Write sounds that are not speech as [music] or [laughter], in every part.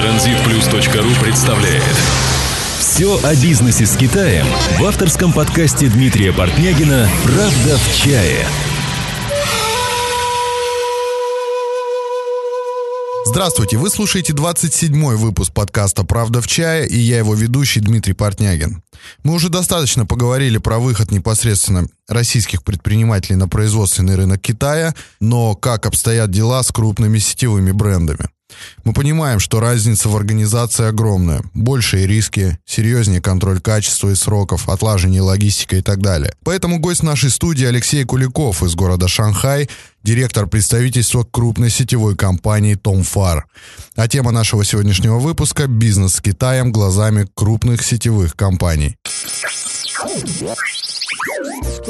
Транзитплюс.ру представляет Все о бизнесе с Китаем в авторском подкасте Дмитрия Портнягина «Правда в чае». Здравствуйте, вы слушаете 27-й выпуск подкаста «Правда в чае» и я его ведущий Дмитрий Портнягин. Мы уже достаточно поговорили про выход непосредственно российских предпринимателей на производственный рынок Китая, но как обстоят дела с крупными сетевыми брендами? Мы понимаем, что разница в организации огромная. Большие риски, серьезнее контроль качества и сроков, отлажение логистика и так далее. Поэтому гость нашей студии Алексей Куликов из города Шанхай, директор представительства крупной сетевой компании Том Фар. А тема нашего сегодняшнего выпуска – бизнес с Китаем глазами крупных сетевых компаний.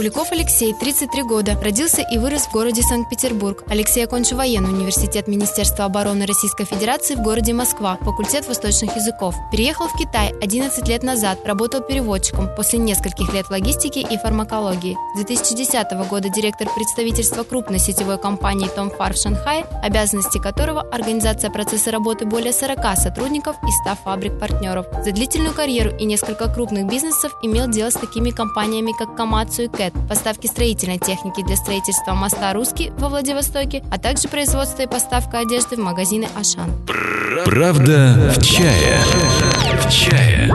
Куликов Алексей, 33 года, родился и вырос в городе Санкт-Петербург. Алексей окончил военный университет Министерства обороны Российской Федерации в городе Москва, факультет восточных языков. Переехал в Китай 11 лет назад, работал переводчиком после нескольких лет логистики и фармакологии. С 2010 года директор представительства крупной сетевой компании Том Фар в Шанхае, обязанности которого – организация процесса работы более 40 сотрудников и 100 фабрик-партнеров. За длительную карьеру и несколько крупных бизнесов имел дело с такими компаниями, как Камацу и Кэт, поставки строительной техники для строительства моста «Русский» во Владивостоке, а также производство и поставка одежды в магазины «Ашан». Правда в чае. В чае.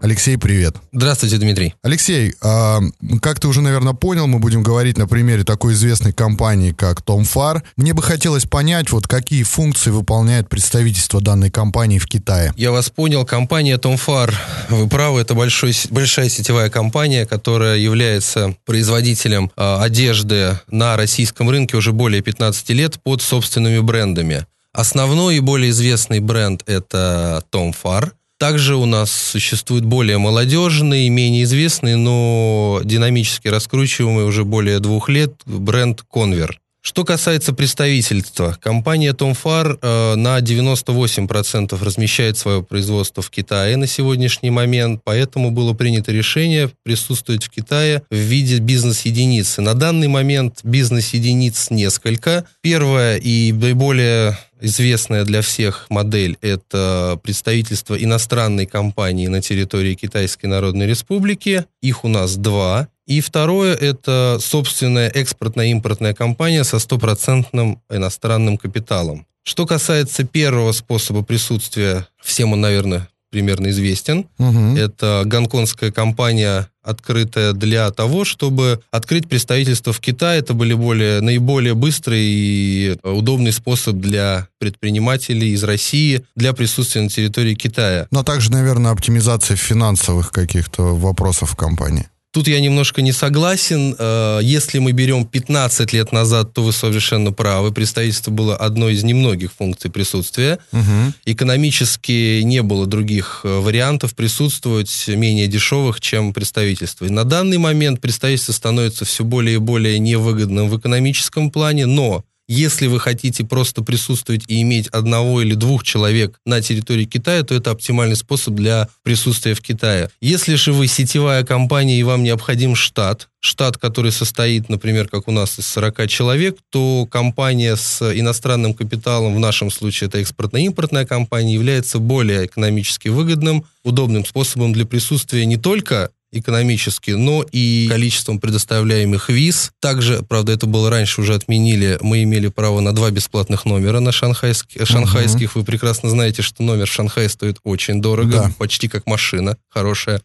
Алексей, привет. Здравствуйте, Дмитрий. Алексей, а, как ты уже, наверное, понял, мы будем говорить на примере такой известной компании, как Том Фар. Мне бы хотелось понять, вот какие функции выполняет представительство данной компании в Китае. Я вас понял. Компания Том Фар, вы правы, это большой, большая сетевая компания, которая является производителем э, одежды на российском рынке уже более 15 лет под собственными брендами. Основной и более известный бренд это Том Фар. Также у нас существует более молодежный, менее известный, но динамически раскручиваемый уже более двух лет бренд Конвер. Что касается представительства, компания Tom Far э, на 98% размещает свое производство в Китае на сегодняшний момент, поэтому было принято решение присутствовать в Китае в виде бизнес-единицы. На данный момент бизнес-единиц несколько. Первая и наиболее известная для всех модель – это представительство иностранной компании на территории Китайской Народной Республики. Их у нас два. И второе – это собственная экспортно-импортная компания со стопроцентным иностранным капиталом. Что касается первого способа присутствия, всем он, наверное, примерно известен. Угу. Это гонконгская компания, открытая для того, чтобы открыть представительство в Китае. Это были более, наиболее быстрый и удобный способ для предпринимателей из России для присутствия на территории Китая. Но также, наверное, оптимизация финансовых каких-то вопросов в компании. Тут я немножко не согласен. Э, если мы берем 15 лет назад, то вы совершенно правы. Представительство было одной из немногих функций присутствия. Угу. Экономически не было других э, вариантов присутствовать менее дешевых, чем представительство. И на данный момент представительство становится все более и более невыгодным в экономическом плане, но если вы хотите просто присутствовать и иметь одного или двух человек на территории Китая, то это оптимальный способ для присутствия в Китае. Если же вы сетевая компания и вам необходим штат, штат, который состоит, например, как у нас, из 40 человек, то компания с иностранным капиталом, в нашем случае это экспортно-импортная компания, является более экономически выгодным, удобным способом для присутствия не только экономически, но и количеством предоставляемых виз. Также, правда, это было раньше, уже отменили, мы имели право на два бесплатных номера на шанхайских. шанхайских. Вы прекрасно знаете, что номер в Шанхае стоит очень дорого, да. почти как машина хорошая.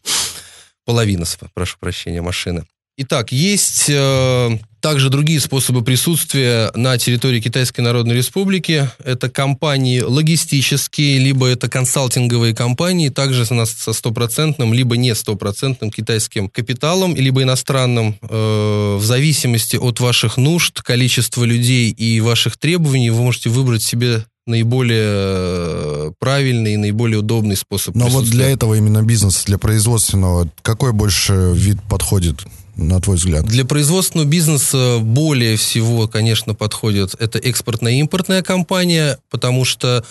Половина, прошу прощения, машины. Итак, есть э, также другие способы присутствия на территории Китайской Народной Республики. Это компании логистические, либо это консалтинговые компании, также со стопроцентным, либо не стопроцентным китайским капиталом, либо иностранным, э, в зависимости от ваших нужд, количества людей и ваших требований, вы можете выбрать себе наиболее э, правильный и наиболее удобный способ. Но вот для этого именно бизнеса, для производственного, какой больше вид подходит? На твой взгляд? Для производственного бизнеса более всего, конечно, подходит это экспортная и импортная компания, потому что,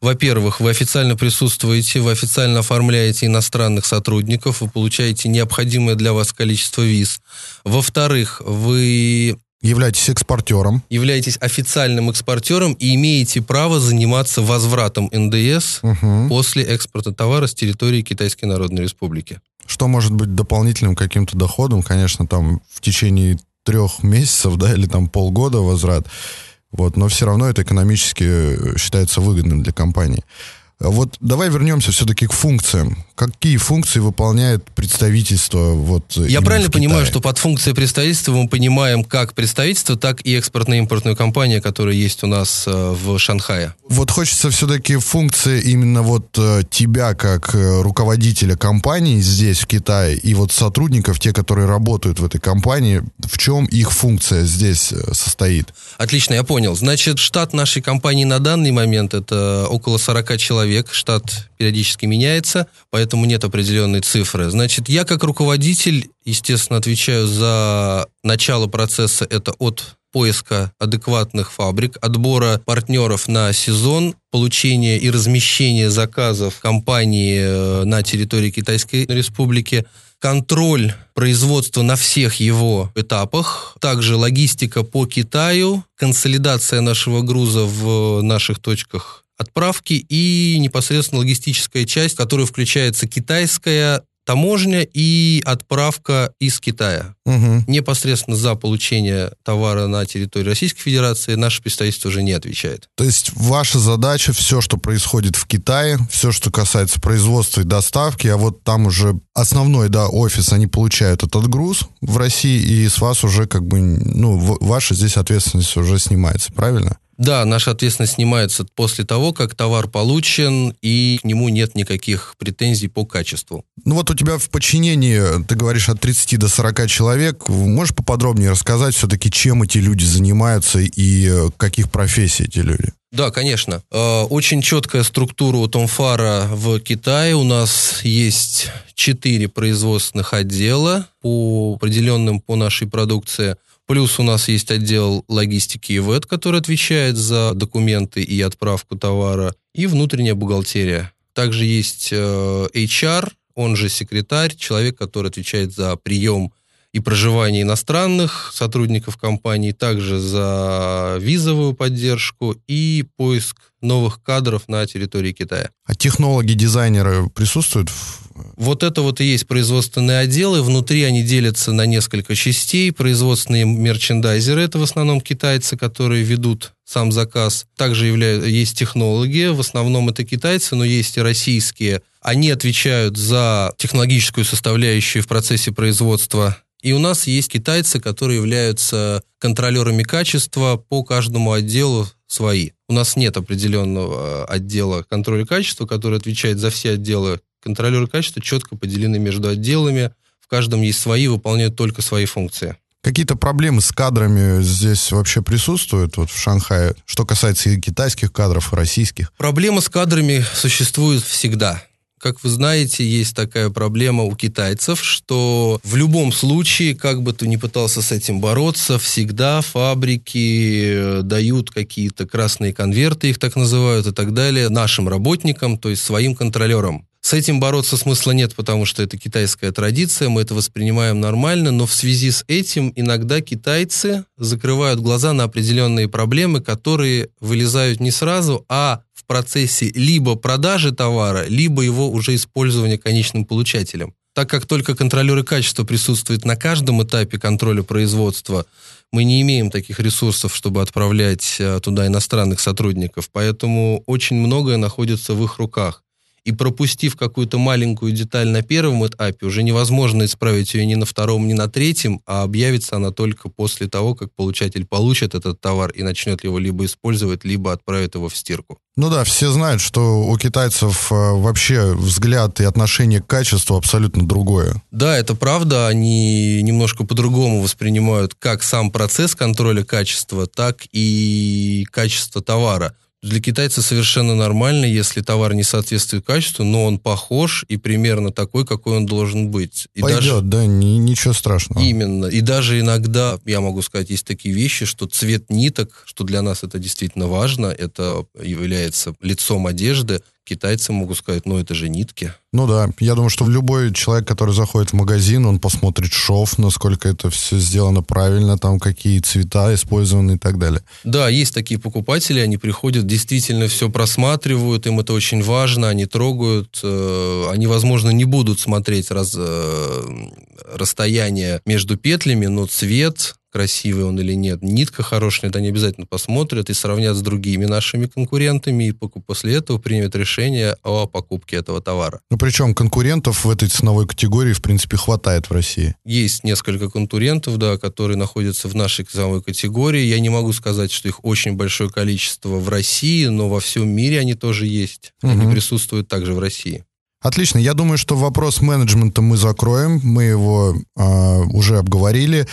во-первых, вы официально присутствуете, вы официально оформляете иностранных сотрудников, вы получаете необходимое для вас количество виз. Во-вторых, вы Являетесь экспортером. Являетесь официальным экспортером и имеете право заниматься возвратом НДС угу. после экспорта товара с территории Китайской Народной Республики. Что может быть дополнительным каким-то доходом, конечно, там в течение трех месяцев, да, или там полгода возврат. Вот, но все равно это экономически э, считается выгодным для компании. Вот давай вернемся все-таки к функциям. Какие функции выполняет представительство? Вот Я правильно понимаю, что под функцией представительства мы понимаем как представительство, так и экспортно-импортную компанию, которая есть у нас э, в Шанхае? Вот хочется все-таки функции именно вот э, тебя как э, руководителя компании здесь, в Китае, и вот сотрудников, те, которые работают в этой компании, в чем их функция здесь состоит? Отлично, я понял. Значит, штат нашей компании на данный момент это около 40 человек. Штат периодически меняется, поэтому нет определенной цифры. Значит, я как руководитель, естественно, отвечаю за начало процесса. Это от поиска адекватных фабрик, отбора партнеров на сезон, получения и размещения заказов компании э, на территории Китайской Республики, контроль производства на всех его этапах, также логистика по Китаю, консолидация нашего груза в наших точках отправки и непосредственно логистическая часть, в которую включается китайская таможня и отправка из Китая. Угу. Непосредственно за получение товара на территории Российской Федерации наше представительство уже не отвечает. То есть ваша задача все, что происходит в Китае, все, что касается производства и доставки, а вот там уже основной, да, офис, они получают этот груз в России, и с вас уже как бы, ну, ваша здесь ответственность уже снимается, правильно? Да, наша ответственность снимается после того, как товар получен, и к нему нет никаких претензий по качеству. Ну вот у тебя в подчинении, ты говоришь, от 30 до 40 человек. Можешь поподробнее рассказать все-таки, чем эти люди занимаются и э, каких профессий эти люди? Да, конечно. Э, очень четкая структура у Томфара в Китае. У нас есть четыре производственных отдела по определенным по нашей продукции – Плюс у нас есть отдел логистики и ВЭД, который отвечает за документы и отправку товара, и внутренняя бухгалтерия. Также есть э, HR, он же секретарь, человек, который отвечает за прием и проживание иностранных сотрудников компании, также за визовую поддержку и поиск новых кадров на территории Китая. А технологи, дизайнеры присутствуют? Вот это вот и есть производственные отделы. Внутри они делятся на несколько частей. Производственные мерчендайзеры, это в основном китайцы, которые ведут сам заказ. Также являют, есть технологи, в основном это китайцы, но есть и российские. Они отвечают за технологическую составляющую в процессе производства и у нас есть китайцы, которые являются контролерами качества по каждому отделу свои. У нас нет определенного э, отдела контроля качества, который отвечает за все отделы. Контролеры качества четко поделены между отделами. В каждом есть свои, выполняют только свои функции. Какие-то проблемы с кадрами здесь вообще присутствуют вот в Шанхае, что касается и китайских кадров, и российских? Проблема с кадрами существует всегда. Как вы знаете, есть такая проблема у китайцев, что в любом случае, как бы ты ни пытался с этим бороться, всегда фабрики э, дают какие-то красные конверты, их так называют, и так далее, нашим работникам, то есть своим контролерам. С этим бороться смысла нет, потому что это китайская традиция, мы это воспринимаем нормально, но в связи с этим иногда китайцы закрывают глаза на определенные проблемы, которые вылезают не сразу, а в процессе либо продажи товара, либо его уже использования конечным получателем. Так как только контролеры качества присутствуют на каждом этапе контроля производства, мы не имеем таких ресурсов, чтобы отправлять э, туда иностранных сотрудников, поэтому очень многое находится в их руках и пропустив какую-то маленькую деталь на первом этапе, уже невозможно исправить ее ни на втором, ни на третьем, а объявится она только после того, как получатель получит этот товар и начнет его либо использовать, либо отправит его в стирку. Ну да, все знают, что у китайцев э, вообще взгляд и отношение к качеству абсолютно другое. Да, это правда. Они немножко по-другому воспринимают как сам процесс контроля качества, так и качество товара. Для китайца совершенно нормально, если товар не соответствует качеству, но он похож и примерно такой, какой он должен быть. И Пойдет, даже... да, ни, ничего страшного. Именно. И даже иногда, я могу сказать, есть такие вещи, что цвет ниток, что для нас это действительно важно, это является лицом одежды, китайцы могут сказать, ну это же нитки. Ну да, я думаю, что любой человек, который заходит в магазин, он посмотрит шов, насколько это все сделано правильно, там какие цвета использованы и так далее. Да, есть такие покупатели, они приходят, действительно все просматривают, им это очень важно, они трогают, э, они, возможно, не будут смотреть раз, э, расстояние между петлями, но цвет, красивый он или нет, нитка хорошая, это они обязательно посмотрят и сравнят с другими нашими конкурентами, и после этого примут решение о покупке этого товара. Ну, причем конкурентов в этой ценовой категории, в принципе, хватает в России. Есть несколько конкурентов, да, которые находятся в нашей ценовой категории. Я не могу сказать, что их очень большое количество в России, но во всем мире они тоже есть. Угу. Они присутствуют также в России. Отлично. Я думаю, что вопрос менеджмента мы закроем. Мы его э, уже обговорили.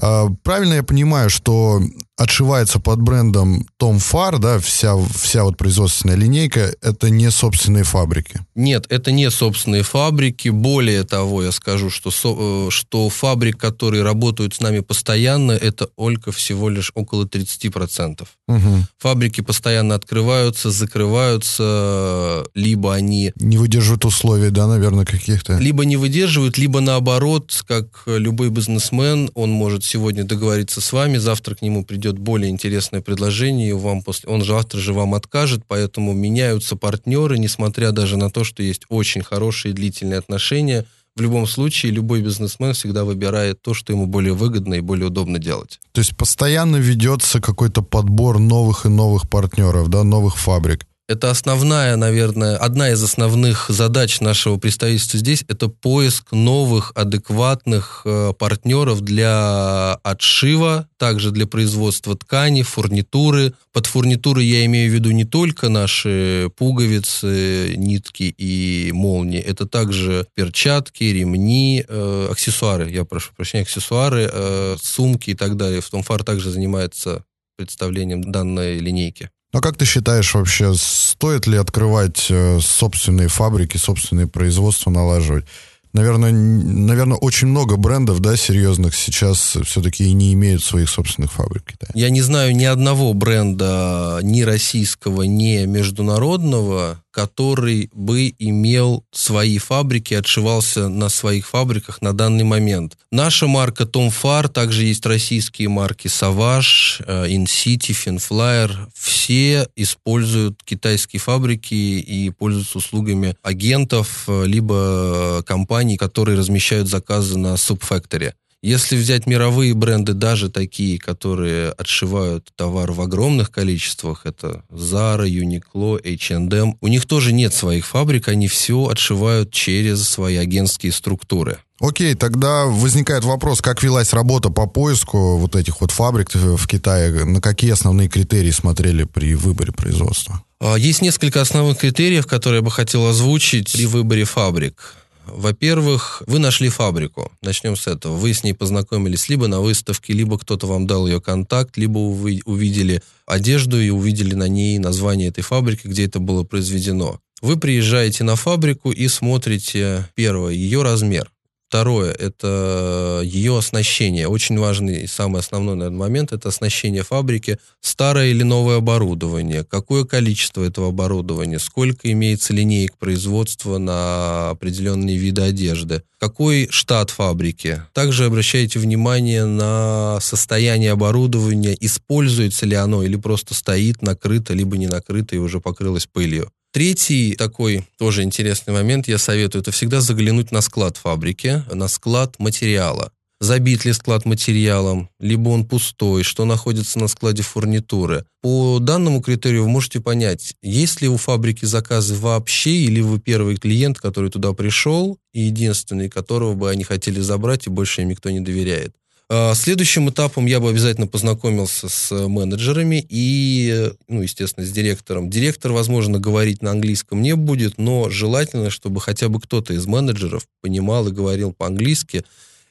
А, правильно я понимаю, что отшивается под брендом Tom Far, да, вся, вся вот производственная линейка, это не собственные фабрики? Нет, это не собственные фабрики. Более того, я скажу, что, со, э, что фабрик, которые работают с нами постоянно, это только всего лишь около 30%. Угу. Фабрики постоянно открываются, закрываются, либо они... Не выдерживают условий, да, наверное, каких-то? Либо не выдерживают, либо наоборот, как любой бизнесмен, он может сегодня договориться с вами, завтра к нему придет придет более интересное предложение, и вам после, он завтра же вам откажет, поэтому меняются партнеры, несмотря даже на то, что есть очень хорошие длительные отношения. В любом случае, любой бизнесмен всегда выбирает то, что ему более выгодно и более удобно делать. То есть постоянно ведется какой-то подбор новых и новых партнеров, да, новых фабрик. Это основная, наверное, одна из основных задач нашего представительства здесь – это поиск новых адекватных э, партнеров для отшива, также для производства ткани, фурнитуры. Под фурнитурой я имею в виду не только наши пуговицы, нитки и молнии, это также перчатки, ремни, э, аксессуары, я прошу прощения, аксессуары, э, сумки и так далее. В том фар также занимается представлением данной линейки. Но как ты считаешь вообще, стоит ли открывать э, собственные фабрики, собственные производства налаживать? Наверное, наверное, очень много брендов, да, серьезных сейчас все-таки и не имеют своих собственных фабрик. Да? Я не знаю ни одного бренда, ни российского, ни международного, который бы имел свои фабрики, отшивался на своих фабриках на данный момент. Наша марка Tom Far, также есть российские марки Savage, э, InCity, Finflyer. Все используют китайские фабрики и пользуются услугами агентов, э, либо компаний, которые размещают заказы на Subfactory. Если взять мировые бренды, даже такие, которые отшивают товар в огромных количествах, это Zara, Uniqlo, H&M, у них тоже нет своих фабрик, они все отшивают через свои агентские структуры. Окей, тогда возникает вопрос, как велась работа по поиску вот этих вот фабрик в Китае, на какие основные критерии смотрели при выборе производства? А, есть несколько основных критериев, которые я бы хотел озвучить при выборе фабрик. Во-первых, вы нашли фабрику. Начнем с этого. Вы с ней познакомились либо на выставке, либо кто-то вам дал ее контакт, либо вы увидели одежду и увидели на ней название этой фабрики, где это было произведено. Вы приезжаете на фабрику и смотрите, первое, ее размер. Второе – это ее оснащение. Очень важный и самый основной наверное, момент – это оснащение фабрики. Старое или новое оборудование, какое количество этого оборудования, сколько имеется линеек производства на определенные виды одежды, какой штат фабрики. Также обращайте внимание на состояние оборудования, используется ли оно или просто стоит накрыто, либо не накрыто и уже покрылось пылью. Третий такой тоже интересный момент, я советую, это всегда заглянуть на склад фабрики, на склад материала. Забит ли склад материалом, либо он пустой, что находится на складе фурнитуры. По данному критерию вы можете понять, есть ли у фабрики заказы вообще, или вы первый клиент, который туда пришел, и единственный, которого бы они хотели забрать, и больше им никто не доверяет. А, следующим этапом я бы обязательно познакомился с менеджерами и, ну, естественно, с директором. Директор, возможно, говорить на английском не будет, но желательно, чтобы хотя бы кто-то из менеджеров понимал и говорил по-английски,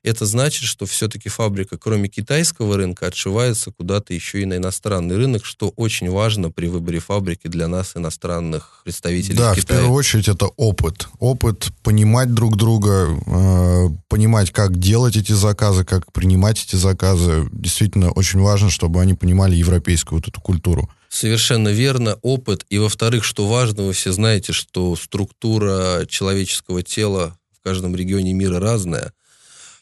это значит, что все-таки фабрика, кроме китайского рынка, отшивается куда-то еще и на иностранный рынок, что очень важно при выборе фабрики для нас, иностранных представителей да, Китая. в первую очередь это опыт. Опыт понимать друг друга, э, понимать, как делать эти заказы, как принимать эти заказы. Действительно, очень важно, чтобы они понимали европейскую вот эту культуру. Совершенно верно, опыт. И, во-вторых, что важно, вы все знаете, что структура человеческого тела в каждом регионе мира разная.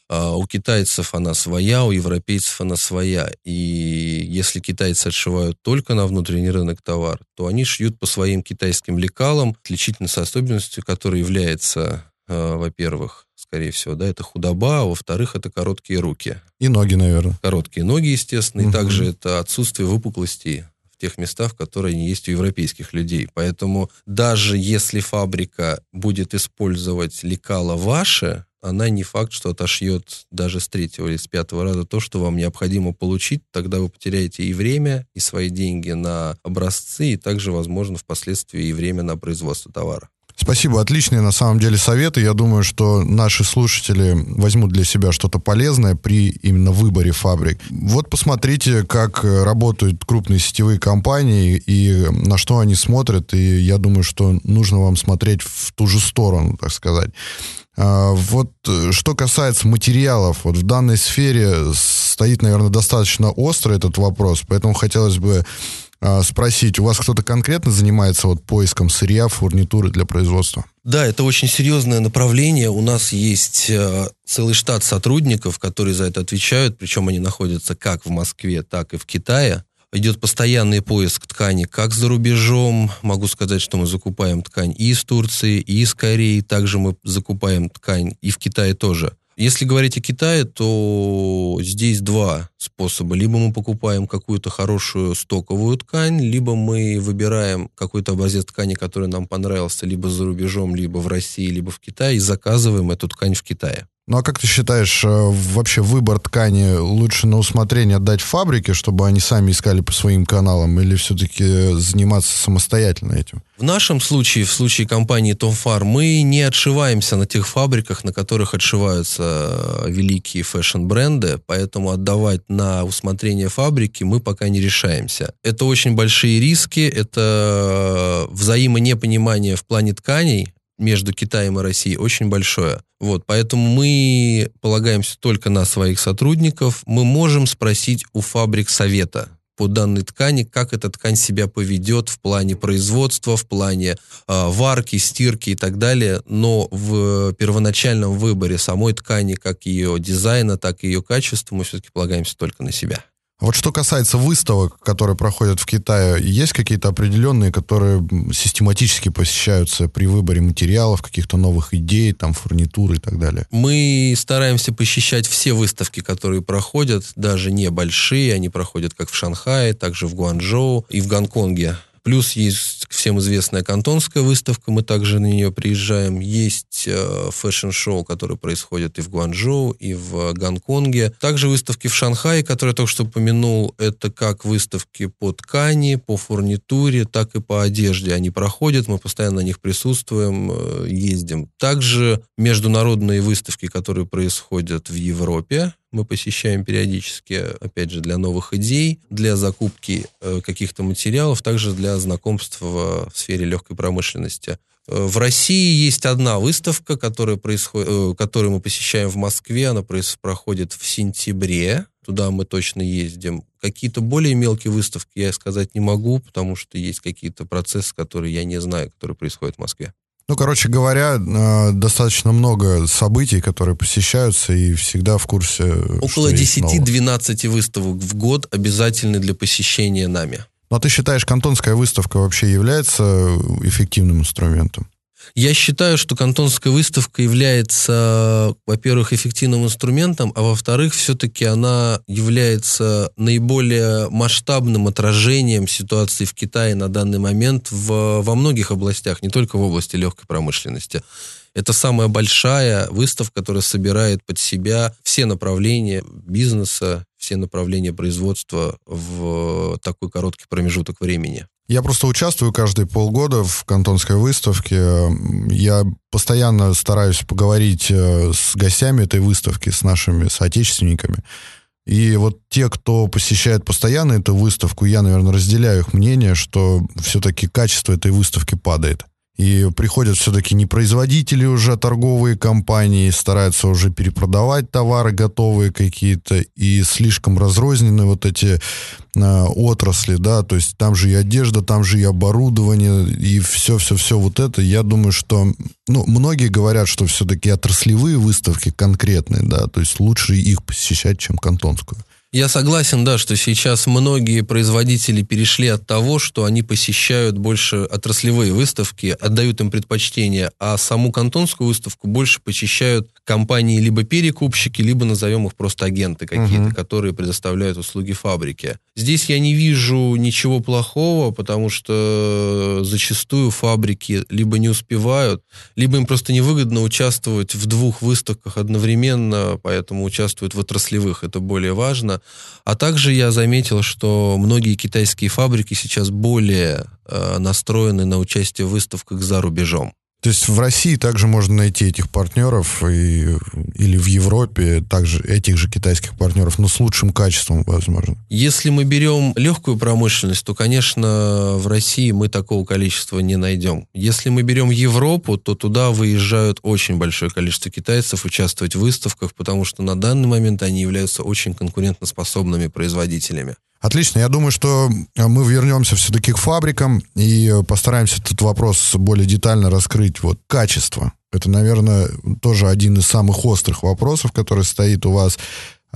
А у китайцев она своя, у европейцев она своя. И если китайцы отшивают только на внутренний рынок товар, то они шьют по своим китайским лекалам, отличительной особенностью, которая является, э, во-первых, скорее всего, да, это худоба, а во-вторых, это короткие руки. И ноги, наверное. Короткие ноги, естественно, угу. и также это отсутствие выпуклостей в тех местах, которые не есть у европейских людей. Поэтому даже если фабрика будет использовать лекала ваше, она не факт, что отошьет даже с третьего или с пятого раза то, что вам необходимо получить. Тогда вы потеряете и время, и свои деньги на образцы, и также, возможно, впоследствии и время на производство товара. Спасибо, отличные на самом деле советы. Я думаю, что наши слушатели возьмут для себя что-то полезное при именно выборе фабрик. Вот посмотрите, как работают крупные сетевые компании и на что они смотрят. И я думаю, что нужно вам смотреть в ту же сторону, так сказать. А, вот э, что касается материалов, вот в данной сфере стоит, наверное, достаточно остро этот вопрос, поэтому хотелось бы спросить, у вас кто-то конкретно занимается вот поиском сырья, фурнитуры для производства? Да, это очень серьезное направление. У нас есть э, целый штат сотрудников, которые за это отвечают, причем они находятся как в Москве, так и в Китае. Идет постоянный поиск ткани как за рубежом. Могу сказать, что мы закупаем ткань и из Турции, и из Кореи. Также мы закупаем ткань и в Китае тоже. Если говорить о Китае, то здесь два способа. Либо мы покупаем какую-то хорошую стоковую ткань, либо мы выбираем какой-то образец ткани, который нам понравился, либо за рубежом, либо в России, либо в Китае, и заказываем эту ткань в Китае. Ну а как ты считаешь, э, вообще выбор ткани лучше на усмотрение отдать фабрике, чтобы они сами искали по своим каналам, или все-таки заниматься самостоятельно этим? В нашем случае, в случае компании Tom Far, мы не отшиваемся на тех фабриках, на которых отшиваются э, великие фэшн-бренды, поэтому отдавать на усмотрение фабрики мы пока не решаемся. Это очень большие риски, это взаимонепонимание в плане тканей, между Китаем и Россией очень большое. Вот, поэтому мы полагаемся только на своих сотрудников. Мы можем спросить у фабрик совета по данной ткани, как эта ткань себя поведет в плане производства, в плане э, варки, стирки и так далее. Но в первоначальном выборе самой ткани, как ее дизайна, так и ее качества, мы все-таки полагаемся только на себя. Вот что касается выставок, которые проходят в Китае, есть какие-то определенные, которые систематически посещаются при выборе материалов, каких-то новых идей, там, фурнитуры и так далее? Мы стараемся посещать все выставки, которые проходят, даже небольшие, они проходят как в Шанхае, также в Гуанчжоу и в Гонконге. Плюс есть всем известная кантонская выставка, мы также на нее приезжаем. Есть э, fashion-show, которое происходит и в Гуанчжоу, и в Гонконге. Также выставки в Шанхае, которые я только что упомянул, это как выставки по ткани, по фурнитуре, так и по одежде. Они проходят, мы постоянно на них присутствуем, э, ездим. Также международные выставки, которые происходят в Европе, мы посещаем периодически, опять же, для новых идей, для закупки э, каких-то материалов, также для знакомств в, в сфере легкой промышленности. Э, в России есть одна выставка, которая происходит, э, которую мы посещаем в Москве. Она проходит в сентябре. Туда мы точно ездим. Какие-то более мелкие выставки я сказать не могу, потому что есть какие-то процессы, которые я не знаю, которые происходят в Москве. Ну, короче говоря, э, достаточно много событий, которые посещаются, и всегда в курсе... Около 10-12 выставок в год обязательны для посещения нами. Ну, а ты считаешь, кантонская выставка вообще является эффективным инструментом? Я считаю, что кантонская выставка является, во-первых, эффективным инструментом, а во-вторых, все-таки она является наиболее масштабным отражением ситуации в Китае на данный момент в, во многих областях, не только в области легкой промышленности. Это самая большая выставка, которая собирает под себя все направления бизнеса, все направления производства в такой короткий промежуток времени. Я просто участвую каждые полгода в кантонской выставке. Я постоянно стараюсь поговорить э, с гостями этой выставки, с нашими соотечественниками. И вот те, кто посещает постоянно эту выставку, я, наверное, разделяю их мнение, что все-таки качество этой выставки падает. И приходят все-таки не производители уже, а торговые компании, стараются уже перепродавать товары готовые какие-то, и слишком разрознены вот эти отрасли, да, то есть там же и одежда, там же и оборудование, и все-все-все вот это. Я думаю, что, ну, многие говорят, что все-таки отраслевые выставки конкретные, да, то есть лучше их посещать, чем кантонскую. Я согласен, да, что сейчас многие производители перешли от того, что они посещают больше отраслевые выставки, отдают им предпочтение, а саму кантонскую выставку больше посещают компании либо перекупщики, либо назовем их просто агенты какие-то, угу. которые предоставляют услуги фабрики. Здесь я не вижу ничего плохого, потому что зачастую фабрики либо не успевают, либо им просто невыгодно участвовать в двух выставках одновременно, поэтому участвуют в отраслевых, это более важно. А также я заметил, что многие китайские фабрики сейчас более э, настроены на участие в выставках за рубежом. То есть в России также можно найти этих партнеров и, или в Европе также этих же китайских партнеров, но с лучшим качеством, возможно. Если мы берем легкую промышленность, то, конечно, в России мы такого количества не найдем. Если мы берем Европу, то туда выезжают очень большое количество китайцев участвовать в выставках, потому что на данный момент они являются очень конкурентоспособными производителями. Отлично. Я думаю, что э, мы вернемся все-таки к фабрикам и э, постараемся этот вопрос более детально раскрыть. Вот качество. Это, наверное, тоже один из самых острых вопросов, который стоит у вас.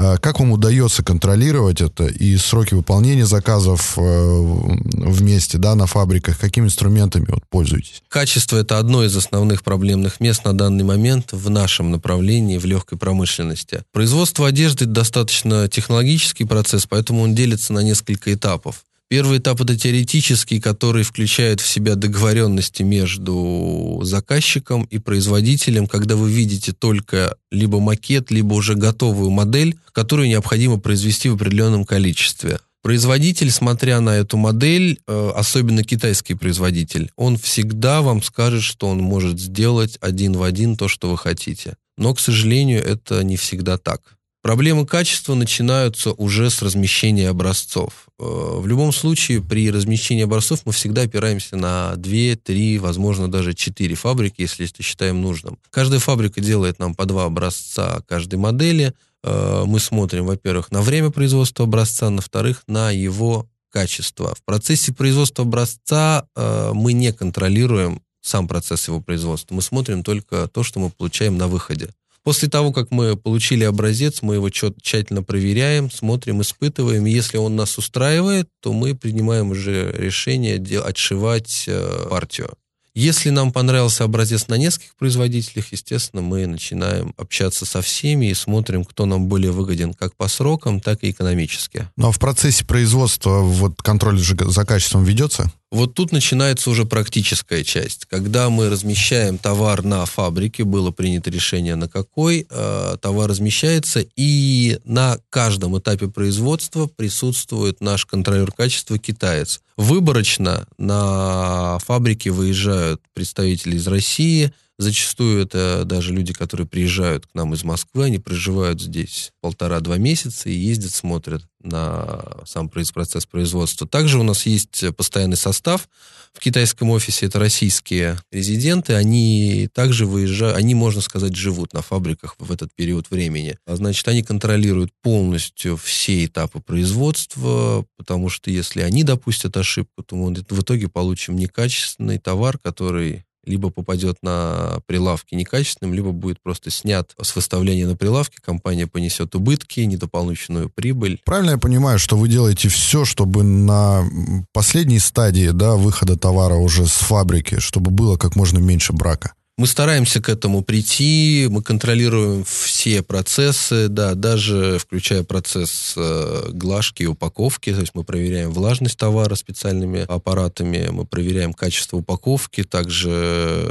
А как вам удается контролировать это и сроки выполнения заказов э, вместе, да, на фабриках? Какими инструментами вот пользуетесь? Качество – это одно из основных проблемных мест на данный момент в нашем направлении, в легкой промышленности. Производство одежды – достаточно технологический процесс, поэтому он делится на несколько этапов. Первый этап это теоретический, который включает в себя договоренности между заказчиком и производителем, когда вы видите только либо макет, либо уже готовую модель, которую необходимо произвести в определенном количестве. Производитель, смотря на эту модель, э, особенно китайский производитель, он всегда вам скажет, что он может сделать один в один то, что вы хотите. Но, к сожалению, это не всегда так. Проблемы качества начинаются уже с размещения образцов. Э, в любом случае, при размещении образцов мы всегда опираемся на 2, 3, возможно, даже 4 фабрики, если это считаем нужным. Каждая фабрика делает нам по два образца каждой модели. Э, мы смотрим, во-первых, на время производства образца, на вторых, на его качество. В процессе производства образца э, мы не контролируем сам процесс его производства. Мы смотрим только то, что мы получаем на выходе. После того, как мы получили образец, мы его тщательно проверяем, смотрим, испытываем. Если он нас устраивает, то мы принимаем уже решение отшивать э, партию. Если нам понравился образец на нескольких производителях, естественно, мы начинаем общаться со всеми и смотрим, кто нам более выгоден как по срокам, так и экономически. Ну а в процессе производства вот контроль за качеством ведется? Вот тут начинается уже практическая часть. Когда мы размещаем товар на фабрике, было принято решение на какой э, товар размещается, и на каждом этапе производства присутствует наш контролер качества китаец. Выборочно на фабрике выезжают представители из России, Зачастую это даже люди, которые приезжают к нам из Москвы, они проживают здесь полтора-два месяца и ездят, смотрят на сам процесс производства. Также у нас есть постоянный состав. В китайском офисе это российские резиденты. Они также выезжают, они, можно сказать, живут на фабриках в этот период времени. А значит, они контролируют полностью все этапы производства, потому что если они допустят ошибку, то мы в итоге получим некачественный товар, который либо попадет на прилавки некачественным, либо будет просто снят с выставления на прилавке, компания понесет убытки, недополученную прибыль. Правильно я понимаю, что вы делаете все, чтобы на последней стадии да, выхода товара уже с фабрики, чтобы было как можно меньше брака? Мы стараемся к этому прийти, мы контролируем все процессы, да, даже включая процесс э, глажки и упаковки, то есть мы проверяем влажность товара специальными аппаратами, мы проверяем качество упаковки, также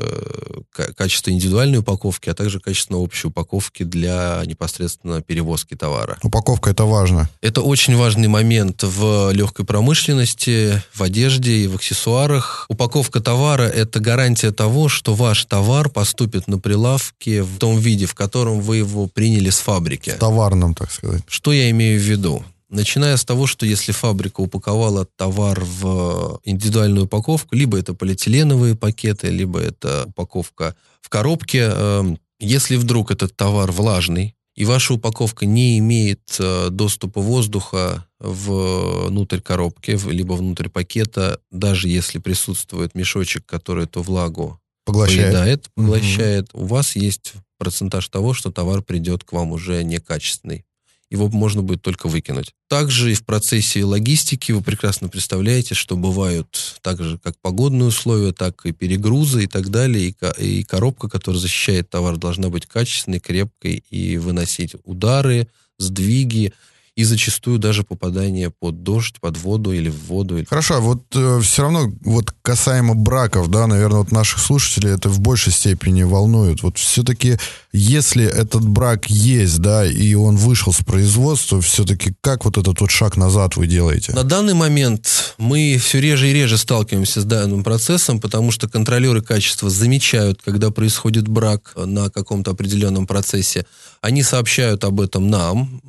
э, качество индивидуальной упаковки, а также качество общей упаковки для непосредственно перевозки товара. Упаковка это важно. Это очень важный момент в легкой промышленности, в одежде и в аксессуарах. Упаковка товара это гарантия того, что ваш товар товар поступит на прилавке в том виде, в котором вы его приняли с фабрики. Товарным, так сказать. Что я имею в виду? Начиная с того, что если фабрика упаковала товар в индивидуальную упаковку, либо это полиэтиленовые пакеты, либо это упаковка в коробке, эм, если вдруг этот товар влажный, и ваша упаковка не имеет э, доступа воздуха внутрь коробки, либо внутрь пакета, даже если присутствует мешочек, который эту влагу поглощает, поедает, поглощает, угу. у вас есть процентаж того, что товар придет к вам уже некачественный его можно будет только выкинуть. Также и в процессе логистики вы прекрасно представляете, что бывают так же, как погодные условия, так и перегрузы и так далее. И, коробка, которая защищает товар, должна быть качественной, крепкой и выносить удары, сдвиги, и зачастую даже попадание под дождь, под воду или в воду. Хорошо, а вот э, все равно вот касаемо браков, да, наверное, вот наших слушателей это в большей степени волнует. Вот все-таки, если этот брак есть, да, и он вышел с производства, все-таки как вот этот вот шаг назад вы делаете? На данный момент мы все реже и реже сталкиваемся с данным процессом, потому что контролеры качества замечают, когда происходит брак на каком-то определенном процессе. Они сообщают об этом нам,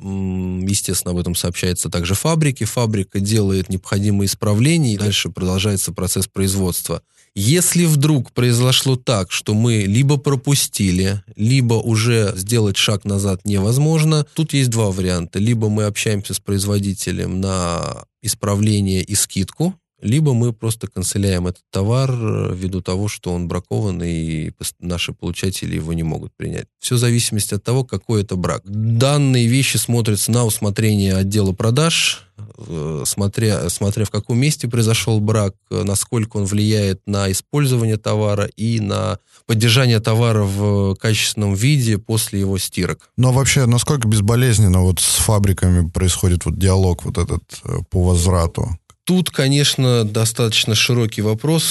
естественно, Соответственно, об этом сообщается также фабрике. Фабрика делает необходимые исправления, и дальше продолжается процесс производства. Если вдруг произошло так, что мы либо пропустили, либо уже сделать шаг назад невозможно, тут есть два варианта. Либо мы общаемся с производителем на исправление и скидку, либо мы просто канцеляем этот товар э, ввиду того, что он бракован, и наши получатели его не могут принять. Все в зависимости от того, какой это брак. Данные вещи смотрятся на усмотрение отдела продаж, э, смотря, смотря в каком месте произошел брак, э, насколько он влияет на использование товара и на поддержание товара в качественном виде после его стирок. Но вообще, насколько безболезненно вот с фабриками происходит вот диалог вот этот по возврату? Тут, конечно, достаточно широкий вопрос.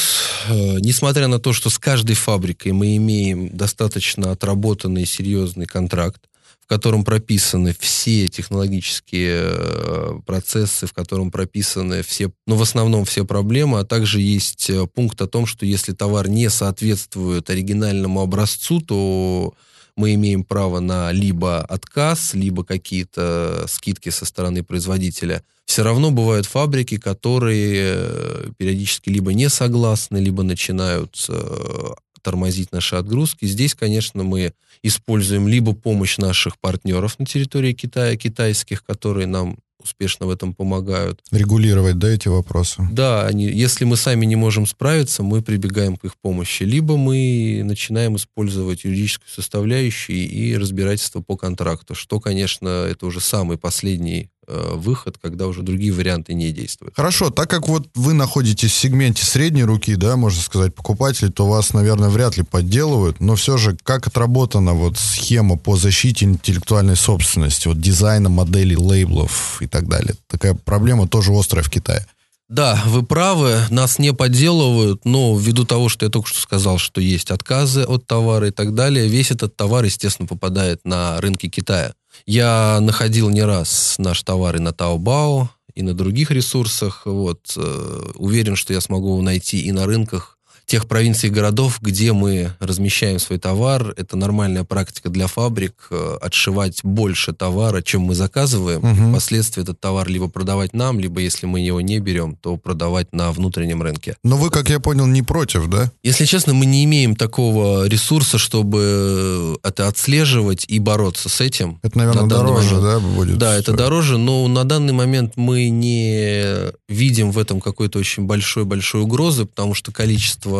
Э, несмотря на то, что с каждой фабрикой мы имеем достаточно отработанный серьезный контракт, в котором прописаны все технологические э, процессы, в котором прописаны все, ну, в основном все проблемы, а также есть э, пункт о том, что если товар не соответствует оригинальному образцу, то мы имеем право на либо отказ, либо какие-то скидки со стороны производителя. Все равно бывают фабрики, которые э, периодически либо не согласны, либо начинают э, тормозить наши отгрузки. Здесь, конечно, мы используем либо помощь наших партнеров на территории Китая, китайских, которые нам успешно в этом помогают. Регулировать, да, эти вопросы? Да, они, если мы сами не можем справиться, мы прибегаем к их помощи. Либо мы начинаем использовать юридическую составляющую и разбирательство по контракту, что, конечно, это уже самый последний выход, когда уже другие варианты не действуют. Хорошо, так как вот вы находитесь в сегменте средней руки, да, можно сказать, покупателей, то вас, наверное, вряд ли подделывают, но все же, как отработана вот схема по защите интеллектуальной собственности, вот дизайна моделей, лейблов и так далее? Такая проблема тоже острая в Китае. Да, вы правы, нас не подделывают, но ввиду того, что я только что сказал, что есть отказы от товара и так далее, весь этот товар, естественно, попадает на рынки Китая. Я находил не раз наш товар и на Taobao, и на других ресурсах. Вот. Э, уверен, что я смогу найти и на рынках тех провинций и городов, где мы размещаем свой товар. Это нормальная практика для фабрик э, отшивать больше товара, чем мы заказываем. Угу. Впоследствии этот товар либо продавать нам, либо если мы его не берем, то продавать на внутреннем рынке. Но вы, как я понял, не против, да? Если честно, мы не имеем такого ресурса, чтобы это отслеживать и бороться с этим. Это, наверное, на дороже, момент. да, будет? Да, это дороже, но на данный момент мы не видим в этом какой-то очень большой-большой угрозы, потому что количество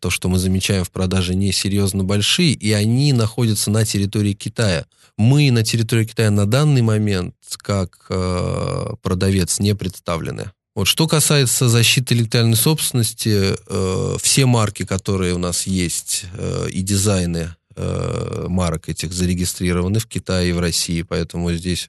то, что мы замечаем в продаже, не серьезно большие, и они находятся на территории Китая. Мы на территории Китая на данный момент как э, продавец не представлены. Вот что касается защиты интеллектуальной собственности, э, все марки, которые у нас есть, э, и дизайны э, марок этих зарегистрированы в Китае и в России, поэтому здесь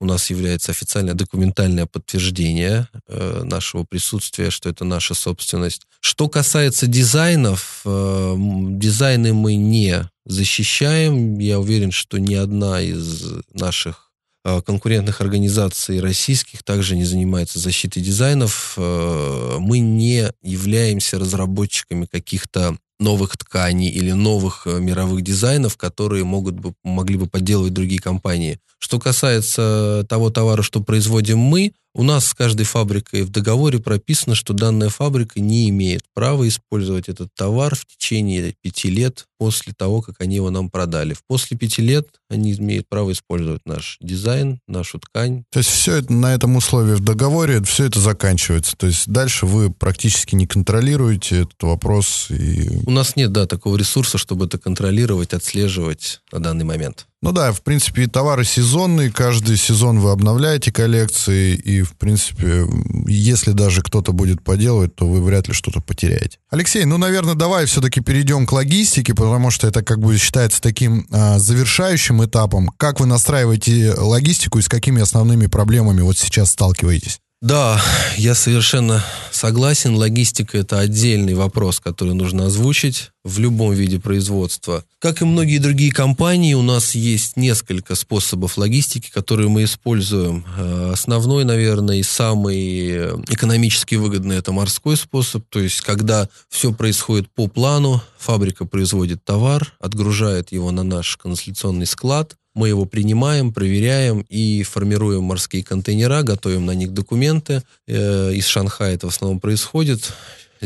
у нас является официальное документальное подтверждение э, нашего присутствия, что это наша собственность. Что касается дизайнов, э, дизайны мы не защищаем. Я уверен, что ни одна из наших э, конкурентных организаций российских также не занимается защитой дизайнов. Э, мы не являемся разработчиками каких-то новых тканей или новых э, мировых дизайнов, которые могут бы, могли бы подделывать другие компании. Что касается того товара, что производим мы, у нас с каждой фабрикой в договоре прописано, что данная фабрика не имеет права использовать этот товар в течение пяти лет после того, как они его нам продали. После пяти лет они имеют право использовать наш дизайн, нашу ткань. То есть все это на этом условии в договоре, все это заканчивается. То есть дальше вы практически не контролируете этот вопрос. И... У нас нет, да, такого ресурса, чтобы это контролировать, отслеживать на данный момент. Ну да, в принципе, товары сезонные, каждый сезон вы обновляете коллекции, и, в принципе, если даже кто-то будет поделывать, то вы вряд ли что-то потеряете. Алексей, ну, наверное, давай все-таки перейдем к логистике, потому что это как бы считается таким а, завершающим этапом. Как вы настраиваете логистику и с какими основными проблемами вот сейчас сталкиваетесь? Да, я совершенно согласен. Логистика – это отдельный вопрос, который нужно озвучить в любом виде производства. Как и многие другие компании, у нас есть несколько способов логистики, которые мы используем. Э, основной, наверное, и самый экономически выгодный – это морской способ. То есть, когда все происходит по плану, фабрика производит товар, отгружает его на наш консультационный склад, мы его принимаем, проверяем и формируем морские контейнера, готовим на них документы. Э, из Шанхая это в основном происходит,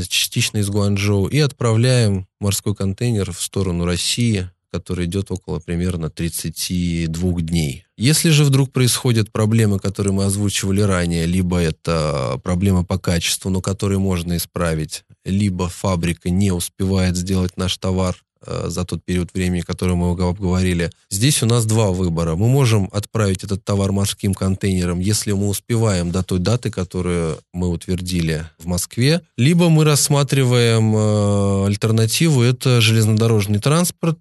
частично из Гуанчжоу, и отправляем морской контейнер в сторону России, который идет около примерно 32 дней. Если же вдруг происходят проблемы, которые мы озвучивали ранее, либо это проблемы по качеству, но которые можно исправить, либо фабрика не успевает сделать наш товар за тот период времени, который мы обговорили. Здесь у нас два выбора. Мы можем отправить этот товар морским контейнером, если мы успеваем до той даты, которую мы утвердили в Москве, либо мы рассматриваем э, альтернативу, это железнодорожный транспорт.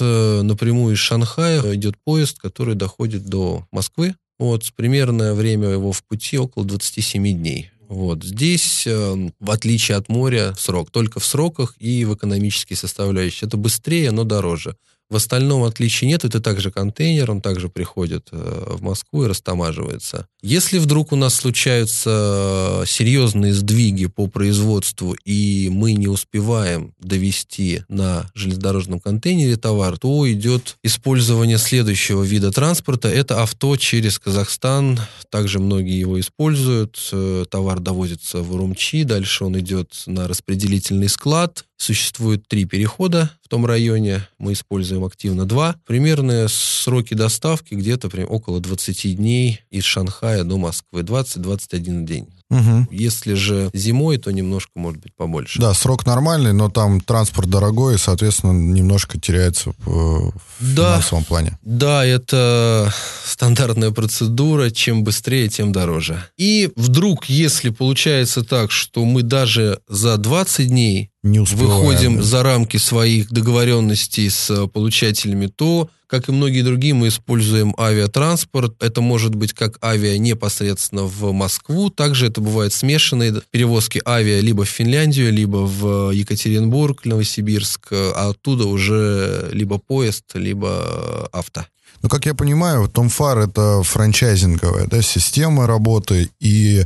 Э, напрямую из Шанхая идет поезд, который доходит до Москвы. Вот, примерное время его в пути около 27 дней. Вот. Здесь, э, в отличие от моря, срок. Только в сроках и в экономической составляющей. Это быстрее, но дороже. В остальном отличий нет, это также контейнер, он также приходит э, в Москву и растамаживается. Если вдруг у нас случаются серьезные сдвиги по производству, и мы не успеваем довести на железнодорожном контейнере товар, то идет использование следующего вида транспорта. Это авто через Казахстан. Также многие его используют. Э, товар довозится в Урумчи, дальше он идет на распределительный склад, Существует три перехода в том районе, мы используем активно два. Примерные сроки доставки где-то около 20 дней из Шанхая до Москвы, 20-21 день. Угу. Если же зимой, то немножко, может быть, побольше. Да, срок нормальный, но там транспорт дорогой, и, соответственно, немножко теряется в да, финансовом плане. Да, это стандартная процедура. Чем быстрее, тем дороже. И вдруг, если получается так, что мы даже за 20 дней не выходим да. за рамки своих договоренностей с получателями, то как и многие другие, мы используем авиатранспорт. Это может быть как авиа непосредственно в Москву. Также это бывают смешанные перевозки авиа либо в Финляндию, либо в Екатеринбург, Новосибирск, а оттуда уже либо поезд, либо авто. Ну, как я понимаю, Томфар — это франчайзинговая да, система работы, и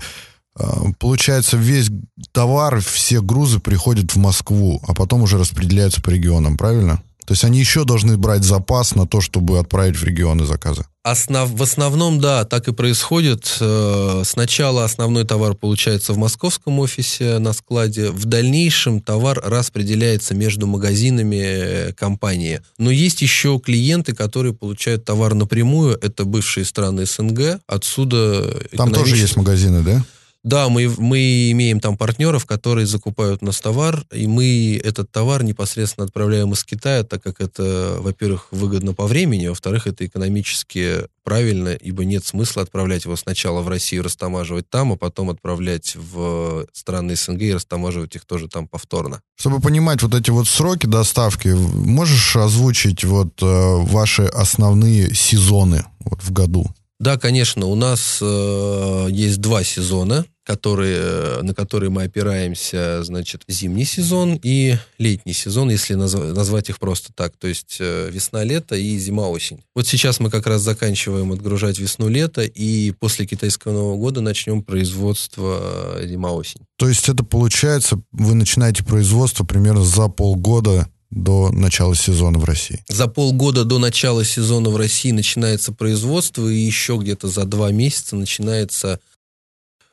Получается, весь товар, все грузы приходят в Москву, а потом уже распределяются по регионам, правильно? То есть они еще должны брать запас на то, чтобы отправить в регионы заказы. Основ, в основном, да, так и происходит. Э, сначала основной товар получается в московском офисе на складе. В дальнейшем товар распределяется между магазинами э, компании. Но есть еще клиенты, которые получают товар напрямую. Это бывшие страны СНГ. Отсюда... Там тоже есть магазины, да? Да, мы, мы имеем там партнеров, которые закупают у нас товар, и мы этот товар непосредственно отправляем из Китая, так как это, во-первых, выгодно по времени, во-вторых, это экономически правильно, ибо нет смысла отправлять его сначала в Россию, растамаживать там, а потом отправлять в страны СНГ и растамаживать их тоже там повторно. Чтобы понимать вот эти вот сроки доставки, можешь озвучить вот э, ваши основные сезоны вот в году? Да, конечно, у нас э, есть два сезона которые, э, на которые мы опираемся, значит, зимний сезон и летний сезон, если назв- назвать их просто так, то есть э, весна-лето и зима-осень. Вот сейчас мы как раз заканчиваем отгружать весну-лето, и после китайского Нового года начнем производство э, зима-осень. То есть это получается, вы начинаете производство примерно за полгода до начала сезона в России? За полгода до начала сезона в России начинается производство, и еще где-то за два месяца начинается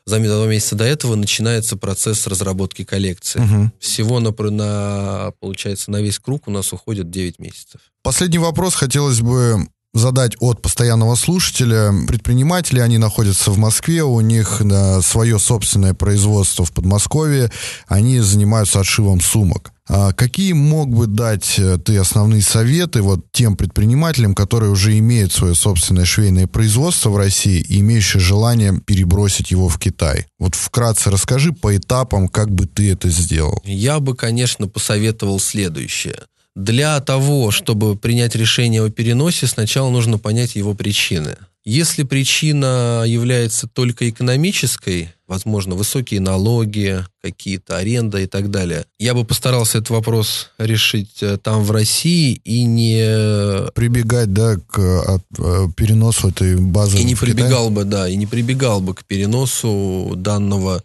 за два месяца до этого начинается процесс разработки коллекции. Мгм. Всего, на, на, получается, на весь круг у нас уходит 9 месяцев. Последний вопрос хотелось бы задать от постоянного слушателя. Предприниматели, они находятся в Москве, у них да, свое собственное производство в Подмосковье, они занимаются отшивом сумок. А какие мог бы дать э, ты основные советы вот тем предпринимателям, которые уже имеют свое собственное швейное производство в России и имеющие желание перебросить его в Китай? Вот вкратце расскажи по этапам, как бы ты это сделал. Я бы, конечно, посоветовал следующее. Для того, чтобы принять решение о переносе, сначала нужно понять его причины. Если причина является только экономической, возможно, высокие налоги, какие-то аренда и так далее, я бы постарался этот вопрос решить э, там в России и не Прибегать, да, к от- э, переносу этой базы и не в Китай? прибегал бы, да, и не прибегал бы к переносу данного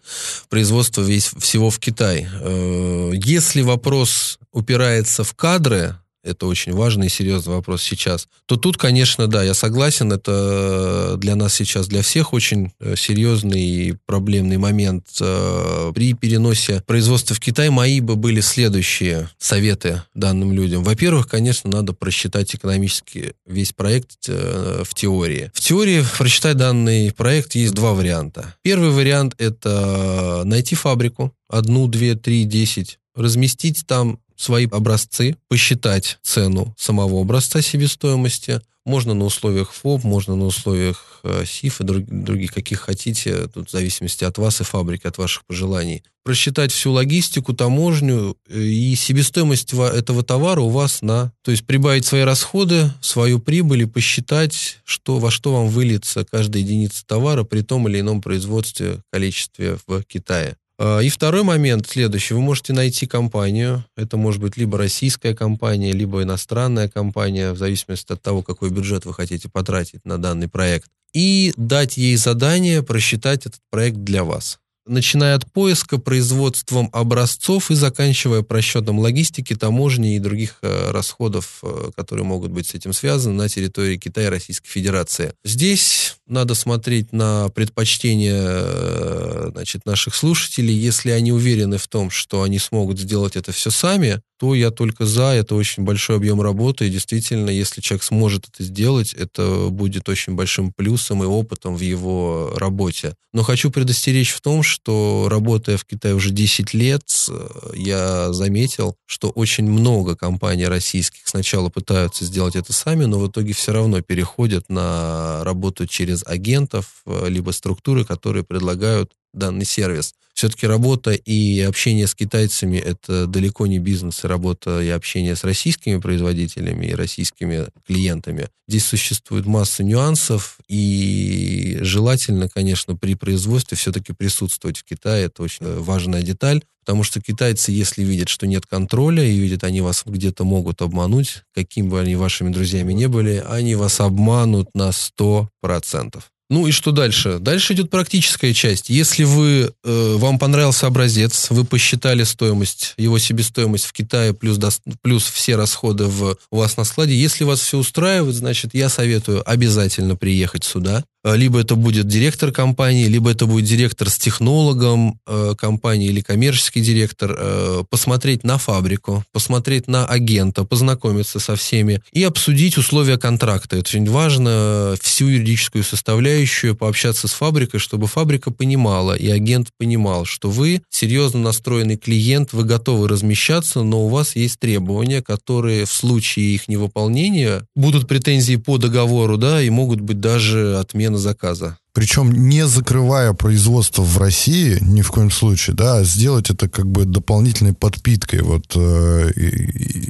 производства весь, всего в Китай. Э, Если вопрос упирается в кадры, это очень важный и серьезный вопрос сейчас, то тут, конечно, да, я согласен, это для нас сейчас, для всех очень э, серьезный и проблемный момент. Э, При переносе производства в Китай мои бы были следующие советы данным людям. Во-первых, конечно, надо просчитать экономически весь проект э, в теории. В теории просчитать данный проект есть два варианта. Первый вариант – это найти фабрику, одну, две, три, десять, разместить там свои образцы, посчитать цену самого образца себестоимости. Можно на условиях ФОП, можно на условиях э, СИФ и друг- других, каких хотите, тут в зависимости от вас и фабрики, от ваших пожеланий. Просчитать всю логистику, таможню э, и себестоимость этого товара у вас на... То есть прибавить свои расходы, свою прибыль и посчитать, что, во что вам выльется каждая единица товара при том или ином производстве, количестве в Китае. А, И второй момент следующий. Вы можете найти компанию. Это может быть либо российская компания, либо иностранная компания, в зависимости от того, какой бюджет вы хотите потратить на данный проект. И дать ей задание просчитать этот проект для вас. Начиная от поиска, производством образцов и заканчивая просчетом логистики, таможни и других э, расходов, э, которые могут быть с этим связаны на территории Китая и Российской Федерации. Здесь надо смотреть на предпочтения э, значит, наших слушателей. Если они уверены в том, что они смогут сделать это все сами, то я только за. Это очень большой объем работы. И действительно, если человек сможет это сделать, это будет очень большим плюсом и опытом в его работе. Но хочу предостеречь в том, что работая в Китае уже 10 лет, я заметил, что очень много компаний российских сначала пытаются сделать это сами, но в итоге все равно переходят на работу через агентов, э, либо структуры, которые предлагают данный сервис. Все-таки работа и общение с китайцами – это далеко не бизнес, и работа и общение с российскими производителями и российскими клиентами. Здесь существует масса нюансов, и желательно, конечно, при производстве все-таки присутствовать в Китае. Это очень важная деталь, потому что китайцы, если видят, что нет контроля, и видят, они вас где-то могут обмануть, каким бы они вашими друзьями не были, они вас обманут на 100%. Ну и что дальше? Дальше идет практическая часть. Если вы, э, вам понравился образец, вы посчитали стоимость, его себестоимость в Китае плюс, дос- плюс все расходы в, у вас на складе, если вас все устраивает, значит, я советую обязательно приехать сюда. Э, Либо это будет директор компании, либо это будет директор с технологом э, компании или коммерческий директор, э, посмотреть на фабрику, посмотреть на агента, познакомиться со всеми и обсудить условия контракта. Это очень важно, всю юридическую составляющую, пообщаться с фабрикой, чтобы фабрика понимала и агент понимал, что вы серьезно настроенный клиент, вы готовы размещаться, но у вас есть требования, которые в случае их невыполнения будут претензии по договору, да, и могут быть даже отмена заказа. Причем не закрывая производство в России ни в коем случае, да, а сделать это как бы дополнительной подпиткой вот э,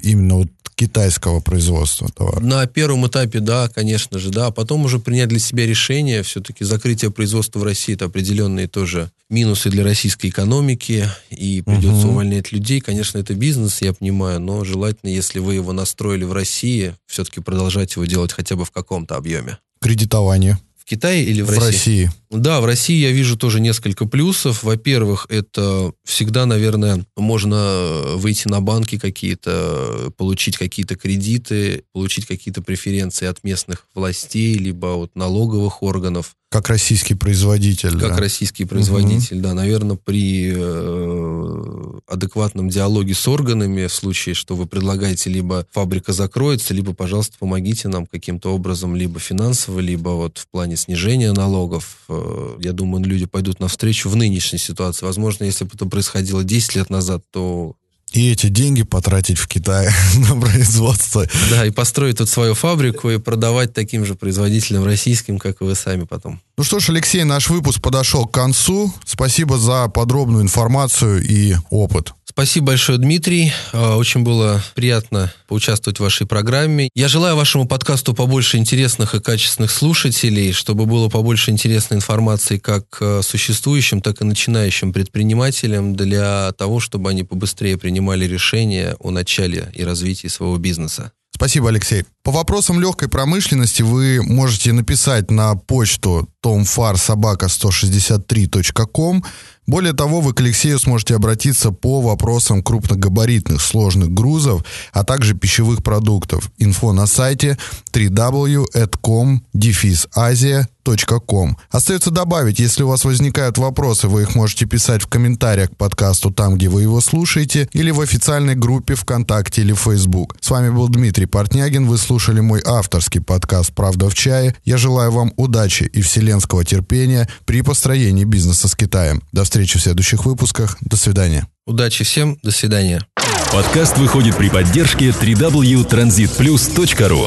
именно вот китайского производства товара. На первом этапе, да, конечно же, да. А потом уже принять для себя решение. Все-таки закрытие производства в России это определенные тоже минусы для российской экономики. И придется Мгм. увольнять людей. Конечно, это бизнес, я понимаю, но желательно, если вы его настроили в России, все-таки продолжать его делать хотя бы в каком-то объеме. Кредитование Китае или в, в России? России. Да, в России я вижу тоже несколько плюсов. Во-первых, это всегда, наверное, можно выйти на банки какие-то, получить какие-то кредиты, получить какие-то преференции от местных властей, либо от налоговых органов. Как российский производитель. Как да. российский производитель, угу. да. Наверное, при э, адекватном диалоге с органами, в случае, что вы предлагаете, либо фабрика закроется, либо, пожалуйста, помогите нам каким-то образом, либо финансово, либо вот в плане снижения налогов. Э, я думаю, люди пойдут навстречу в нынешней ситуации. Возможно, если бы это происходило 10 лет назад, то и эти деньги потратить в Китае [laughs] на производство. Да, и построить тут свою фабрику и продавать таким же производителям российским, как и вы сами потом. Ну что ж, Алексей, наш выпуск подошел к концу. Спасибо за подробную информацию и опыт. Спасибо большое, Дмитрий. А, очень было приятно поучаствовать в вашей программе. Я желаю вашему подкасту побольше интересных и качественных слушателей, чтобы было побольше интересной информации как а, существующим, так и начинающим предпринимателям для того, чтобы они побыстрее принимали решения о начале и развитии своего бизнеса. Спасибо, Алексей. По вопросам легкой промышленности вы можете написать на почту tomfarsobaka163.com более того, вы к Алексею сможете обратиться по вопросам крупногабаритных сложных грузов, а также пищевых продуктов. Инфо на сайте www.com-asia.com. Остается добавить, если у вас возникают вопросы, вы их можете писать в комментариях к подкасту там, где вы его слушаете, или в официальной группе ВКонтакте или Facebook. С вами был Дмитрий Портнягин, вы слушали мой авторский подкаст «Правда в чае». Я желаю вам удачи и вселенского терпения при построении бизнеса с Китаем. До встречи встречи в следующих выпусках. До свидания. Удачи всем. До свидания. Подкаст выходит при поддержке www.transitplus.ru